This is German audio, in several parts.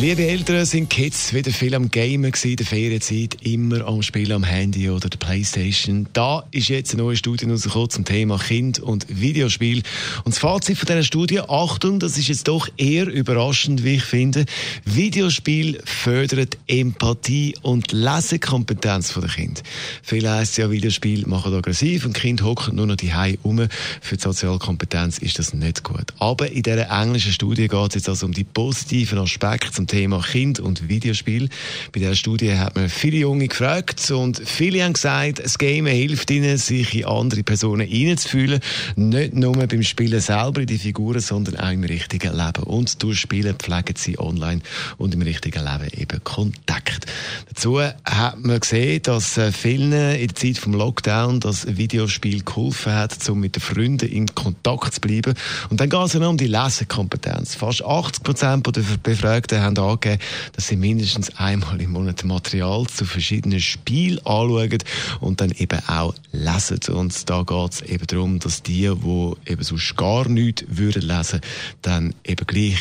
Liebe Eltern, sind Kids wieder viel am Gamen gewesen, der Ferienzeit, immer am Spielen am Handy oder der Playstation. Da ist jetzt eine neue Studie rausgekommen zum Thema Kind und Videospiel. Und das Fazit von dieser Studie, Achtung, das ist jetzt doch eher überraschend, wie ich finde. Videospiel fördert Empathie und Lesekompetenz der Kind. Viel heisst ja, Videospiel machen aggressiv und Kind hocken nur noch die Hause um. Für die Sozialkompetenz ist das nicht gut. Aber in dieser englischen Studie geht es jetzt also um die positiven Aspekte Thema Kind und Videospiel. Bei dieser Studie hat man viele Junge gefragt und viele haben gesagt, das Game hilft ihnen, sich in andere Personen hineinzufühlen. Nicht nur beim Spielen selber in die Figuren, sondern auch im richtigen Leben. Und durch Spielen pflegen sie online und im richtigen Leben eben Kontakt. Dazu hat man gesehen, dass äh, vielen in der Zeit vom Lockdown das Videospiel geholfen hat, um mit den Freunden in Kontakt zu bleiben. Und dann geht es um die Lesekompetenz. Fast 80 Prozent der Befragten haben angegeben, dass sie mindestens einmal im Monat Material zu verschiedenen Spielen anschauen und dann eben auch lesen. Und da geht es eben darum, dass die, die eben sonst gar nichts würden lesen, dann eben gleich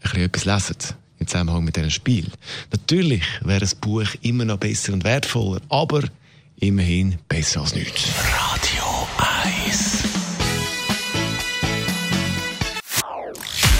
etwas lesen im Zusammenhang mit diesem Spiel. Natürlich wäre ein Buch immer noch besser und wertvoller, aber immerhin besser als nichts. Radio